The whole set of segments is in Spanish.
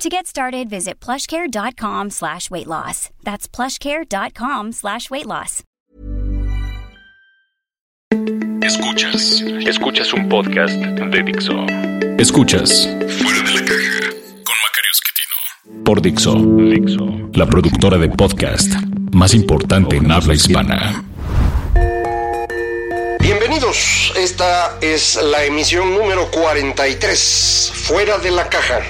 To get started, visit plushcare.com slash weight loss. That's plushcare.com slash weight loss. Escuchas, escuchas un podcast de Dixo. Escuchas Fuera de la caja con Macario Esquetino. por Dixo, Dixo. la productora de podcast más importante en habla hispana. Bienvenidos, esta es la emisión número 43, Fuera de la Caja.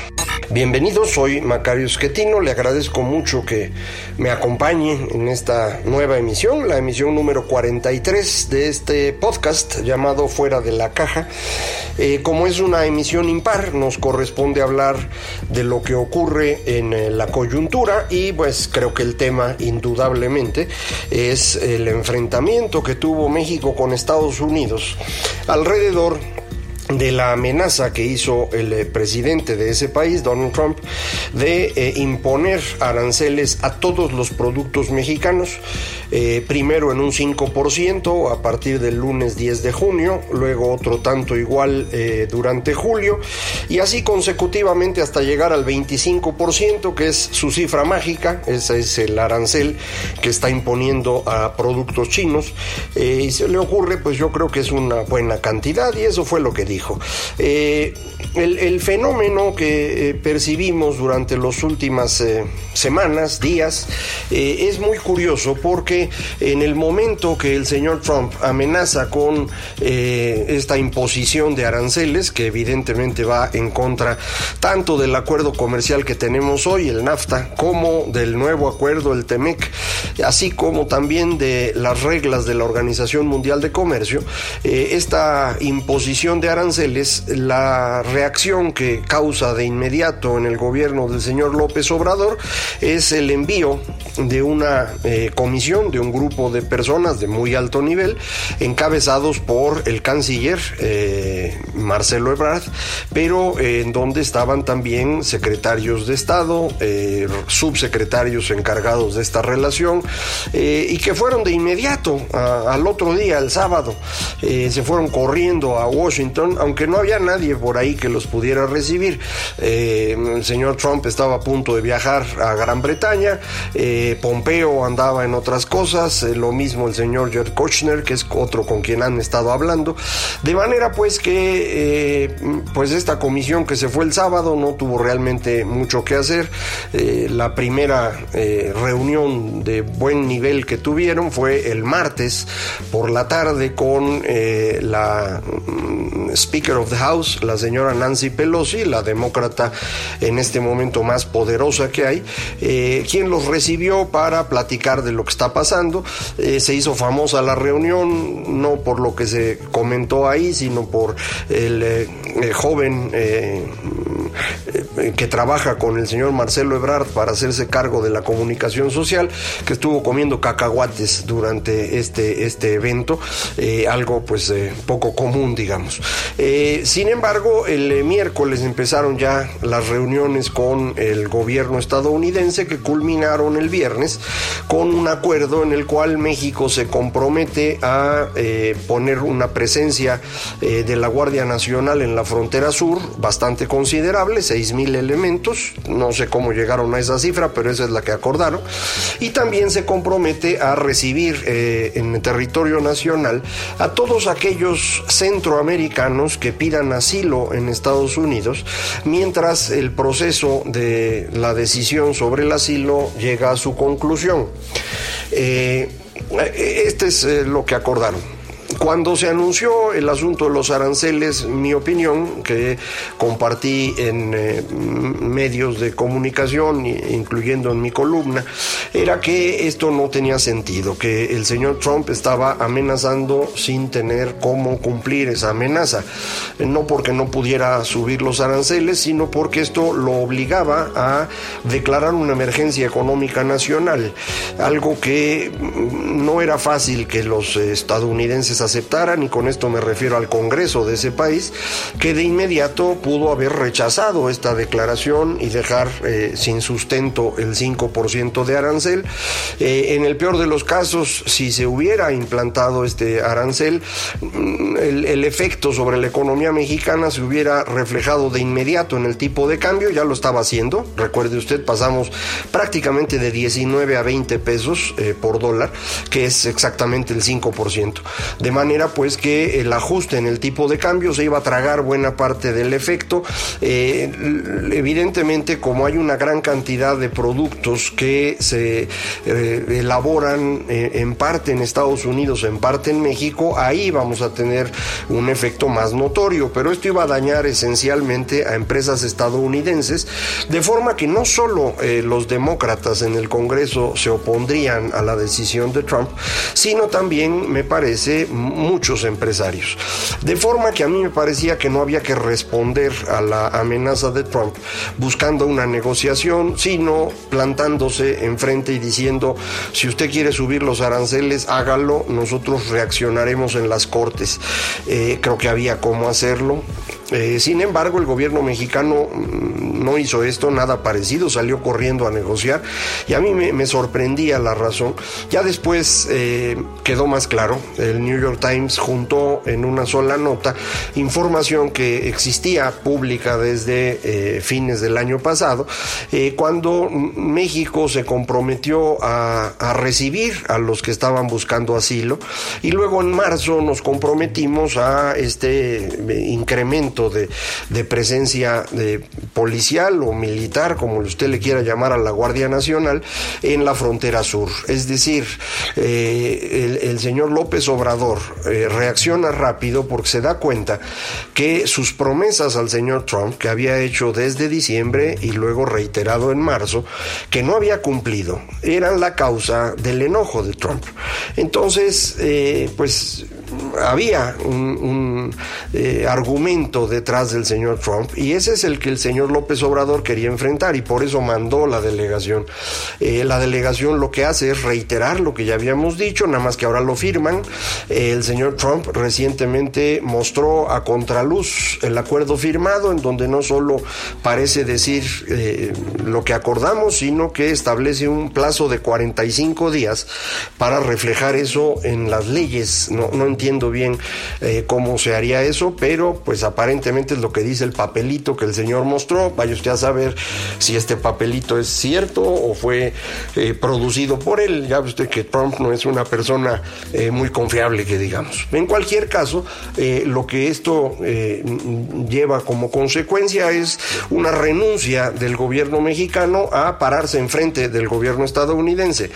Bienvenidos, soy Macario Esquetino, le agradezco mucho que me acompañe en esta nueva emisión, la emisión número 43 de este podcast llamado Fuera de la Caja. Eh, como es una emisión impar, nos corresponde hablar de lo que ocurre en eh, la coyuntura y pues creo que el tema indudablemente es el enfrentamiento que tuvo México con Estados Unidos alrededor de la amenaza que hizo el eh, presidente de ese país, Donald Trump, de eh, imponer aranceles a todos los productos mexicanos, eh, primero en un 5% a partir del lunes 10 de junio, luego otro tanto igual durante julio, y así consecutivamente hasta llegar al 25%, que es su cifra mágica, ese es el arancel que está imponiendo a productos chinos, y se le ocurre, pues yo creo que es una buena cantidad, y eso fue lo que dijo. Eh, el, fenómeno que eh, percibimos durante las últimas eh, semanas, días, es muy curioso porque en el momento que el señor Trump amenaza con esta imposición de aranceles, que evidentemente va en contra tanto del acuerdo comercial que tenemos hoy, el NAFTA, como del nuevo acuerdo, el TEMEC, así como también de las reglas de la Organización Mundial de Comercio, esta imposición de aranceles, la reacción que causa de inmediato en el gobierno del señor López Obrador es el envío de una eh, comisión, de un grupo de personas de muy alto nivel, encabezados por el canciller eh, Marcelo Ebrard, pero eh, en donde estaban también secretarios de Estado, subsecretarios encargados de esta relación, y que fueron de inmediato al otro día, el sábado, se fueron corriendo a Washington, aunque no había nadie por ahí que los pudiera recibir. Eh, el señor Trump estaba a punto de viajar a Gran Bretaña, eh, Pompeo andaba en otras cosas, eh, lo mismo el señor Jared Kushner, que es otro con quien han estado hablando, de manera pues que pues esta comisión que se fue el sábado no tuvo realmente mucho que hacer. La primera reunión de buen nivel que tuvieron fue el martes por la tarde con la mm, Speaker of the House, la señora Nancy Pelosi, la demócrata en este momento más poderosa que hay, eh, quien los recibió para platicar de lo que está pasando. Eh, se hizo famosa la reunión, no por lo que se comentó ahí, sino por el, eh, joven que trabaja con el señor Marcelo Ebrard para hacerse cargo de la comunicación social, que estuvo comiendo cacahuates durante este, este evento, algo pues poco común, digamos. Eh, sin embargo, el eh, miércoles empezaron ya las reuniones con el gobierno estadounidense que culminaron el viernes con un acuerdo en el cual México se compromete a eh, poner una presencia de la Guardia Nacional en la frontera sur bastante considerable, seis mil elementos, no sé cómo llegaron a esa cifra, pero esa es la que acordaron, y también se compromete a recibir en el territorio nacional a todos aquellos centroamericanos que pidan asilo en Estados Unidos, mientras el proceso de la decisión sobre el asilo llega a su conclusión. Eh, este es eh, lo que acordaron cuando se anunció el asunto de los aranceles, mi opinión, que compartí en eh, medios de comunicación, incluyendo en mi columna, era que esto no tenía sentido, que el señor Trump estaba amenazando sin tener cómo cumplir esa amenaza, no porque no pudiera subir los aranceles, sino porque esto lo obligaba a declarar una emergencia económica nacional, algo que no era fácil que los estadounidenses aceptaran, y con esto me refiero al Congreso de ese país, que de inmediato pudo haber rechazado esta declaración y dejar eh, sin sustento el 5% de arancel. Eh, en el peor de los casos, si se hubiera implantado este arancel, mm, el, efecto sobre la economía mexicana se hubiera reflejado de inmediato en el tipo de cambio, ya lo estaba haciendo, recuerde usted, pasamos prácticamente de 19 a 20 pesos eh, por dólar, que es exactamente el 5%. De manera pues que el ajuste en el tipo de cambio se iba a tragar buena parte del efecto. Eh, evidentemente, como hay una gran cantidad de productos que se eh, elaboran en parte en Estados Unidos, en parte en México, ahí vamos a tener un efecto más notorio, pero esto iba a dañar esencialmente a empresas estadounidenses, de forma que no solo los demócratas en el Congreso se opondrían a la decisión de Trump, sino también, me parece, muchos empresarios. De forma que a mí me parecía que no había que responder a la amenaza de Trump buscando una negociación, sino plantándose enfrente y diciendo, si usted quiere subir los aranceles, hágalo, nosotros reaccionaremos en las cortes. Eh, creo que había cómo hacerlo. Eh, sin embargo, el gobierno mexicano mm, no hizo esto, nada parecido, salió corriendo a negociar y a mí me, sorprendía la razón. Ya después eh, quedó más claro, el New York Times juntó en una sola nota información que existía pública desde eh, fines del año pasado, cuando México se comprometió a, a recibir a los que estaban buscando asilo y luego en marzo nos comprometimos a este incremento de, presencia policial o militar, como usted le quiera llamar a la Guardia Nacional, en la frontera sur. Es decir, eh, el, señor López Obrador eh, reacciona rápido porque se da cuenta que sus promesas al señor Trump, que había hecho desde diciembre y luego reiterado en marzo, que no había cumplido, eran la causa del enojo de Trump. Entonces, eh, pues había un, eh, argumento detrás del señor Trump y ese es el que el señor López Obrador quería enfrentar y por eso mandó la delegación. Eh, la delegación lo que hace es reiterar lo que ya habíamos dicho, nada más que ahora lo firman. Eh, el señor Trump recientemente mostró a contraluz el acuerdo firmado en donde no solo parece decir lo que acordamos, sino que establece un plazo de 45 días para reflejar eso en las leyes. No, entiendo bien eh, cómo se haría eso, pero pues aparentemente es lo que dice el papelito que el señor mostró. Vaya usted a saber si este papelito es cierto o fue eh, producido por él. Ya ve usted que Trump no es una persona eh, muy confiable, que digamos. En cualquier caso, lo que esto lleva como consecuencia es una renuncia del gobierno mexicano a pararse enfrente del gobierno estadounidense.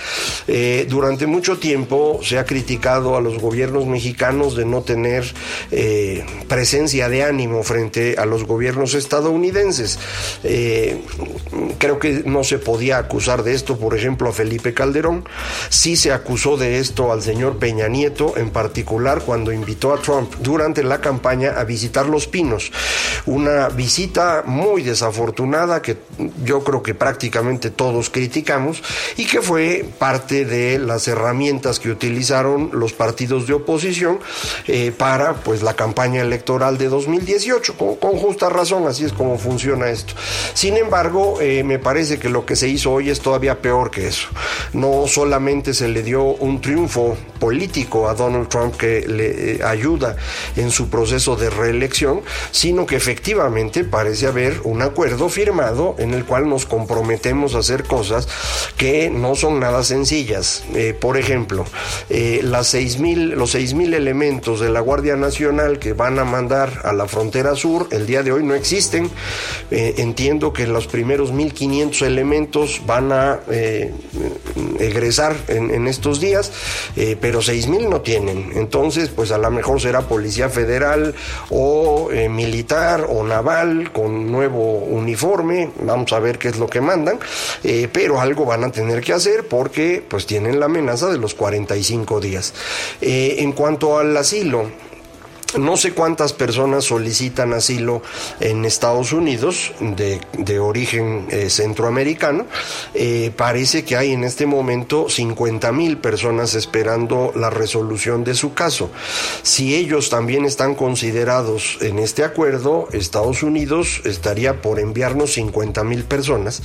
durante mucho tiempo se ha criticado a los gobiernos mexicanos de no tener eh, presencia de ánimo frente a los gobiernos estadounidenses. Eh, creo que no se podía acusar de esto, por ejemplo, a Felipe Calderón. Sí se acusó de esto al señor Peña Nieto, en particular cuando invitó a Trump durante la campaña a visitar Los Pinos. Una visita muy desafortunada que yo creo que prácticamente todos criticamos y que fue parte de las herramientas que utilizaron los partidos de oposición eh, para pues la campaña electoral de 2018, con, justa razón, así es como funciona esto. Sin embargo, eh, me parece que lo que se hizo hoy es todavía peor que eso. No solamente se le dio un triunfo político a Donald Trump que le eh, ayuda en su proceso de reelección, sino que efectivamente parece haber un acuerdo firmado en el cual nos comprometemos a hacer cosas que no son nada sencillas. por ejemplo, las seis mil, los 6 elementos de la Guardia Nacional que van a mandar a la frontera sur el día de hoy no existen. Eh, entiendo que los primeros 1.500 elementos van a eh, egresar en, estos días, eh, pero seis mil no tienen. Entonces, pues a lo mejor será policía federal o eh, militar o naval con nuevo uniforme. Vamos a ver qué es lo que mandan, pero algo van a tener que hacer porque pues tienen la amenaza de los 45 días. en cuanto al asilo, no sé cuántas personas solicitan asilo en Estados Unidos de, origen eh, centroamericano. Eh, parece que hay en este momento 50 mil personas esperando la resolución de su caso. Si ellos también están considerados en este acuerdo, Estados Unidos estaría por enviarnos 50 mil personas,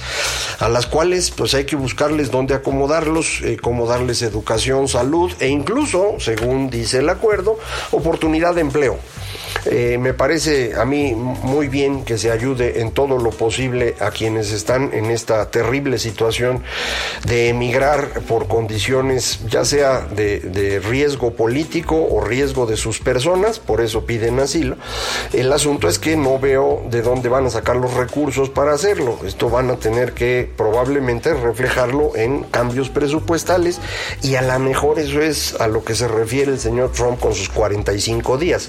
a las cuales pues hay que buscarles dónde acomodarlos, eh, cómo darles educación, salud e incluso, según dice el acuerdo, oportunidad de empleo eh, me parece a mí muy bien que se ayude en todo lo posible a quienes están en esta terrible situación de emigrar por condiciones ya sea de, riesgo político o riesgo de sus personas, por eso piden asilo. El asunto es que no veo de dónde van a sacar los recursos para hacerlo. Esto van a tener que probablemente reflejarlo en cambios presupuestales y a lo mejor eso es a lo que se refiere el señor Trump con sus 45 días.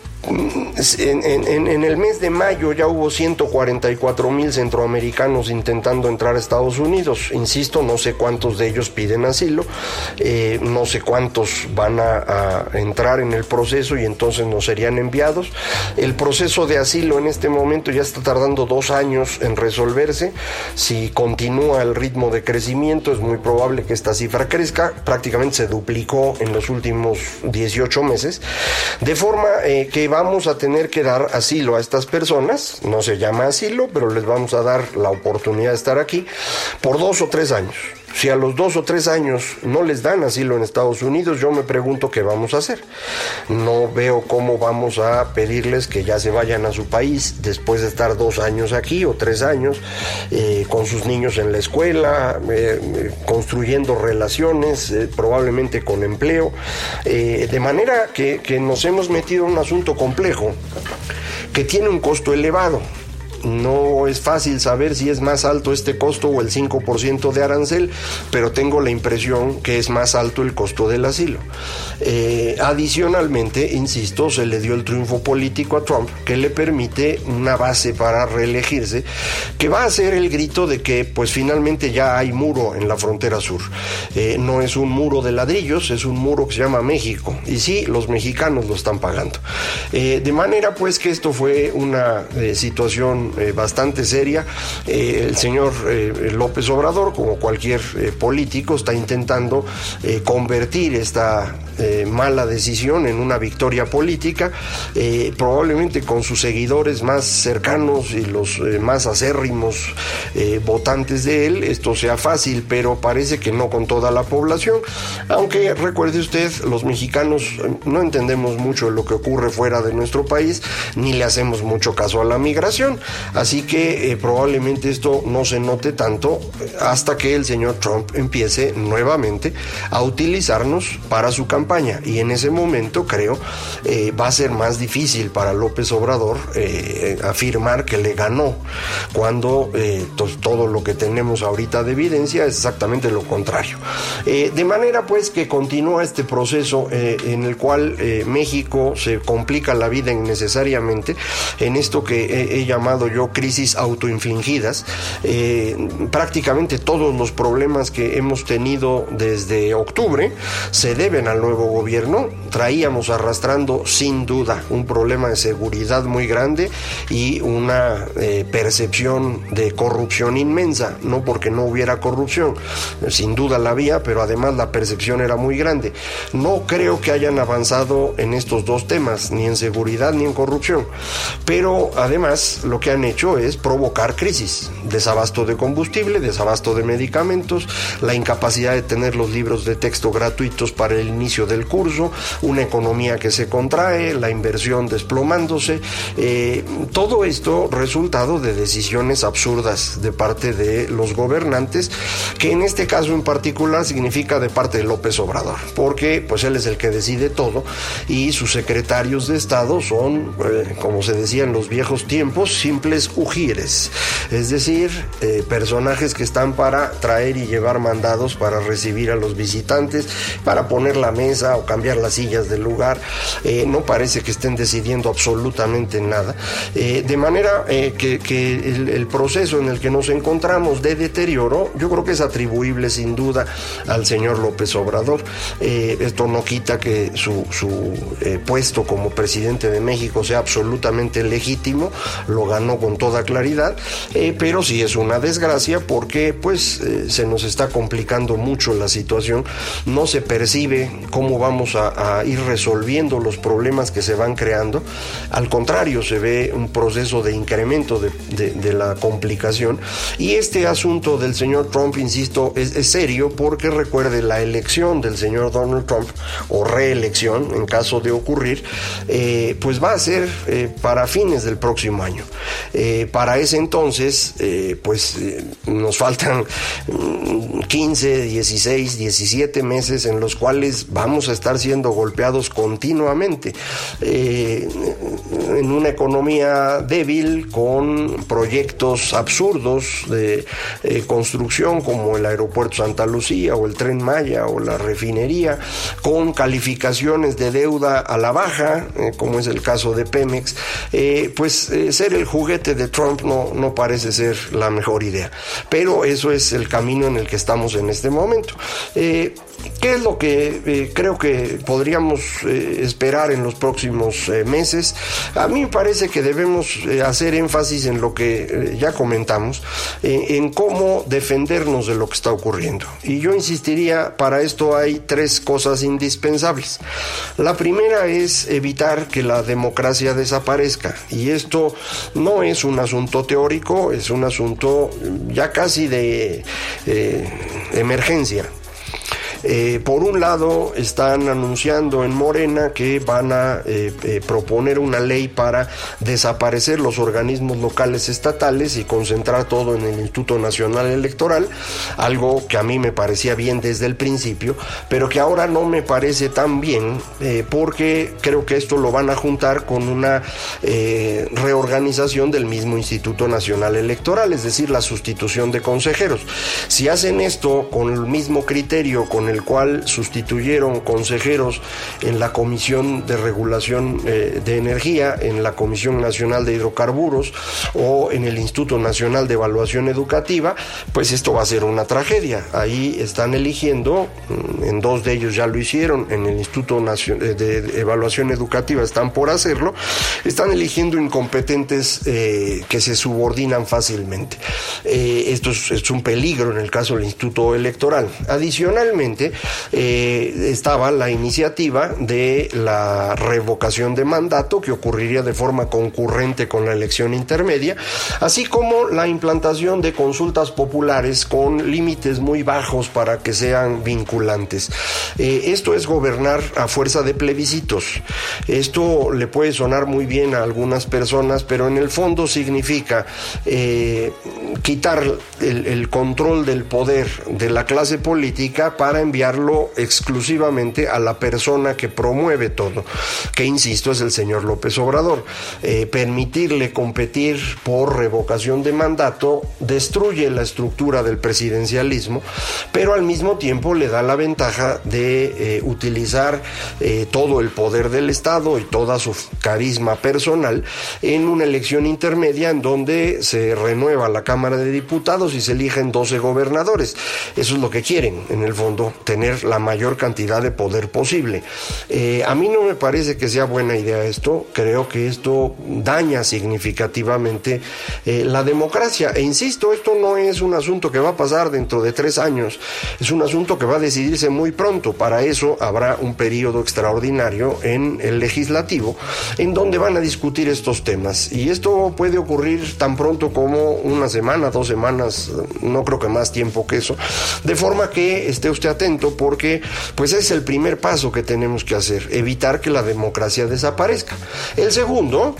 En, el mes de mayo ya hubo 144 mil centroamericanos intentando entrar a Estados Unidos. Insisto, no sé cuántos de ellos piden asilo, eh, no sé cuántos van a, entrar en el proceso y entonces no serían enviados. El proceso de asilo en este momento ya está tardando dos años en resolverse. Si continúa el ritmo de crecimiento, es muy probable que esta cifra crezca. Prácticamente se duplicó en los últimos 18 meses. De forma eh, que vamos a tener que dar asilo a estas personas, no se llama asilo, pero les vamos a dar la oportunidad de estar aquí por dos o tres años. Si a los dos o tres años no les dan asilo en Estados Unidos, yo me pregunto qué vamos a hacer. No veo cómo vamos a pedirles que ya se vayan a su país después de estar dos años aquí o tres años eh, con sus niños en la escuela, eh, construyendo relaciones, eh, probablemente con empleo, de manera que, que nos hemos metido en un asunto complejo que tiene un costo elevado no es fácil saber si es más alto este costo o el 5% de arancel, pero tengo la impresión que es más alto el costo del asilo. Eh, adicionalmente, insisto, se le dio el triunfo político a Trump que le permite una base para reelegirse, que va a ser el grito de que pues finalmente ya hay muro en la frontera sur. Eh, no es un muro de ladrillos, es un muro que se llama México. Y sí, los mexicanos lo están pagando. Eh, de manera pues que esto fue una situación eh, bastante seria. Eh, el señor eh, López Obrador, como cualquier político, está intentando convertir esta mala decisión en una victoria política, probablemente con sus seguidores más cercanos y los más acérrimos votantes de él, esto sea fácil, pero parece que no con toda la población, aunque recuerde usted, los mexicanos no entendemos mucho lo que ocurre fuera de nuestro país, ni le hacemos mucho caso a la migración. Así que eh, probablemente esto no se note tanto hasta que el señor Trump empiece nuevamente a utilizarnos para su campaña. Y en ese momento creo eh, va a ser más difícil para López Obrador eh, afirmar que le ganó cuando todo lo que tenemos ahorita de evidencia es exactamente lo contrario. de manera pues que continúa este proceso en el cual México se complica la vida innecesariamente en esto que he llamado yo crisis autoinfligidas. Eh, prácticamente todos los problemas que hemos tenido desde octubre se deben al nuevo gobierno. Traíamos arrastrando sin duda un problema de seguridad muy grande y una eh, percepción de corrupción inmensa, no porque no hubiera corrupción, sin duda la había, pero además la percepción era muy grande. No creo que hayan avanzado en estos dos temas, ni en seguridad ni en corrupción, pero además lo que han hecho es provocar crisis, desabasto de combustible, desabasto de medicamentos, la incapacidad de tener los libros de texto gratuitos para el inicio del curso, una economía que se contrae, la inversión desplomándose, eh, todo esto resultado de decisiones absurdas de parte de los gobernantes, que en este caso en particular significa de parte de López Obrador, porque pues él es el que decide todo y sus secretarios de Estado son, eh, como se decía en los viejos tiempos, simples ujires, es decir, eh, personajes que están para traer y llevar mandados para recibir a los visitantes, para poner la mesa o cambiar las sillas del lugar. Eh, no parece que estén decidiendo absolutamente nada. de manera que, el, proceso en el que nos encontramos de deterioro, yo creo que es atribuible sin duda al señor López Obrador. esto no quita que su, su puesto como presidente de México sea absolutamente legítimo, lo ganó con toda claridad, eh, pero sí es una desgracia porque pues eh, se nos está complicando mucho la situación, no se percibe cómo vamos a, ir resolviendo los problemas que se van creando, al contrario se ve un proceso de incremento de, la complicación y este asunto del señor Trump, insisto, es, es serio porque recuerde la elección del señor Donald Trump o reelección en caso de ocurrir, eh, pues va a ser eh, para fines del próximo año. Eh, para ese entonces, pues nos faltan 15, 16, 17 meses en los cuales vamos a estar siendo golpeados continuamente en una economía débil con proyectos absurdos de construcción como el aeropuerto Santa Lucía o el tren Maya o la refinería, con calificaciones de deuda a la baja, eh, como es el caso de Pemex, eh, pues eh, ser el juguete de Trump no, no parece ser la mejor idea. Pero eso es el camino en el que estamos en este momento. ¿Qué es lo que creo que podríamos esperar en los próximos meses? A mí me parece que debemos hacer énfasis en lo que ya comentamos, en cómo defendernos de lo que está ocurriendo. Y yo insistiría, para esto hay tres cosas indispensables. La primera es evitar que la democracia desaparezca. Y esto no es un asunto teórico, es un asunto ya casi de eh, emergencia. Eh, por un lado, están anunciando en Morena que van a eh, eh, proponer una ley para desaparecer los organismos locales estatales y concentrar todo en el Instituto Nacional Electoral, algo que a mí me parecía bien desde el principio, pero que ahora no me parece tan bien porque creo que esto lo van a juntar con una reorganización del mismo Instituto Nacional Electoral, es decir, la sustitución de consejeros. Si hacen esto con el mismo criterio, con el cual sustituyeron consejeros en la Comisión de Regulación eh, de Energía, en la Comisión Nacional de Hidrocarburos o en el Instituto Nacional de Evaluación Educativa, pues esto va a ser una tragedia. Ahí están eligiendo, mm, en dos de ellos ya lo hicieron, en el Instituto Nacional de Evaluación Educativa están por hacerlo, están eligiendo incompetentes eh, que se subordinan fácilmente. Eh, esto es un peligro en el caso del Instituto Electoral. Adicionalmente, eh, estaba la iniciativa de la revocación de mandato que ocurriría de forma concurrente con la elección intermedia, así como la implantación de consultas populares con límites muy bajos para que sean vinculantes. Eh, esto es gobernar a fuerza de plebiscitos. Esto le puede sonar muy bien a algunas personas, pero en el fondo significa eh, quitar el, el control del poder de la clase política para enviarlo exclusivamente a la persona que promueve todo, que insisto es el señor López Obrador. Eh, permitirle competir por revocación de mandato destruye la estructura del presidencialismo, pero al mismo tiempo le da la ventaja de eh, utilizar eh, todo el poder del Estado y toda su carisma personal en una elección intermedia en donde se renueva la Cámara de Diputados y se eligen 12 gobernadores. Eso es lo que quieren, en el fondo, tener la mayor cantidad de poder posible. Eh, a mí no me parece que sea buena idea esto, creo que esto daña significativamente eh, la democracia. E insisto, esto no es un asunto que va a pasar dentro de tres años, es un asunto que va a decidirse muy pronto. Para eso habrá un periodo extraordinario en el legislativo en donde van a discutir estos temas. Y esto puede ocurrir tan pronto como una semana, dos semanas, no creo que más tiempo que eso, de forma que esté usted atento porque pues es el primer paso que tenemos que hacer, evitar que la democracia desaparezca. El segundo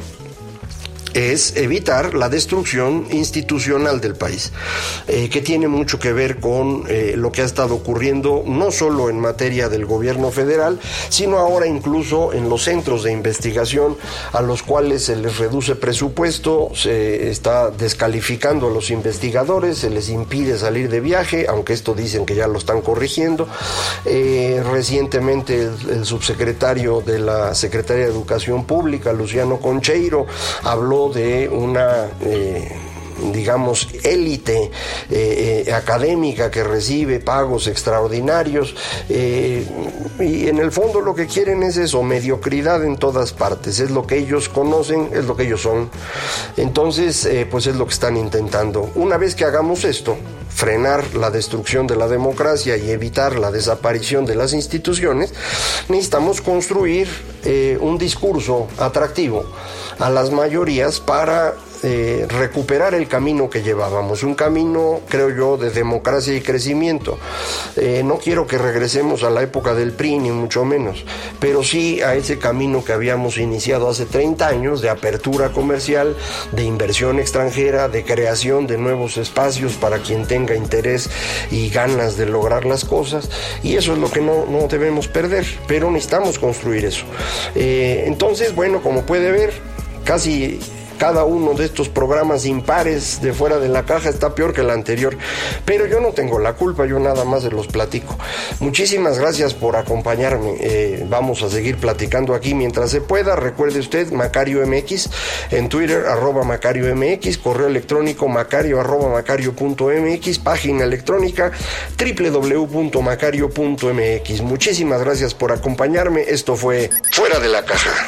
es evitar la destrucción institucional del país, eh, que tiene mucho que ver con eh, lo que ha estado ocurriendo no solo en materia del gobierno federal, sino ahora incluso en los centros de investigación a los cuales se les reduce presupuesto, se está descalificando a los investigadores, se les impide salir de viaje, aunque esto dicen que ya lo están corrigiendo. Eh, recientemente el, el subsecretario de la Secretaría de Educación Pública, Luciano Concheiro, habló de una... Eh, digamos, élite eh, eh, académica que recibe pagos extraordinarios eh, y en el fondo lo que quieren es eso, mediocridad en todas partes, es lo que ellos conocen, es lo que ellos son. Entonces, pues es lo que están intentando. Una vez que hagamos esto, frenar la destrucción de la democracia y evitar la desaparición de las instituciones, necesitamos construir un discurso atractivo a las mayorías para eh, recuperar el camino que llevábamos, un camino, creo yo, de democracia y crecimiento. Eh, no quiero que regresemos a la época del PRI, ni mucho menos, pero sí a ese camino que habíamos iniciado hace 30 años de apertura comercial, de inversión extranjera, de creación de nuevos espacios para quien tenga interés y ganas de lograr las cosas, y eso es lo que no, no debemos perder, pero necesitamos construir eso. Eh, entonces, bueno, como puede ver, casi cada uno de estos programas impares de fuera de la caja está peor que el anterior. Pero yo no tengo la culpa, yo nada más se los platico. Muchísimas gracias por acompañarme. Eh, vamos a seguir platicando aquí mientras se pueda. Recuerde usted, Macario MX, en Twitter, arroba Macario MX, correo electrónico macario arroba macario.mx, página electrónica www.macario.mx. Muchísimas gracias por acompañarme. Esto fue Fuera de la Caja.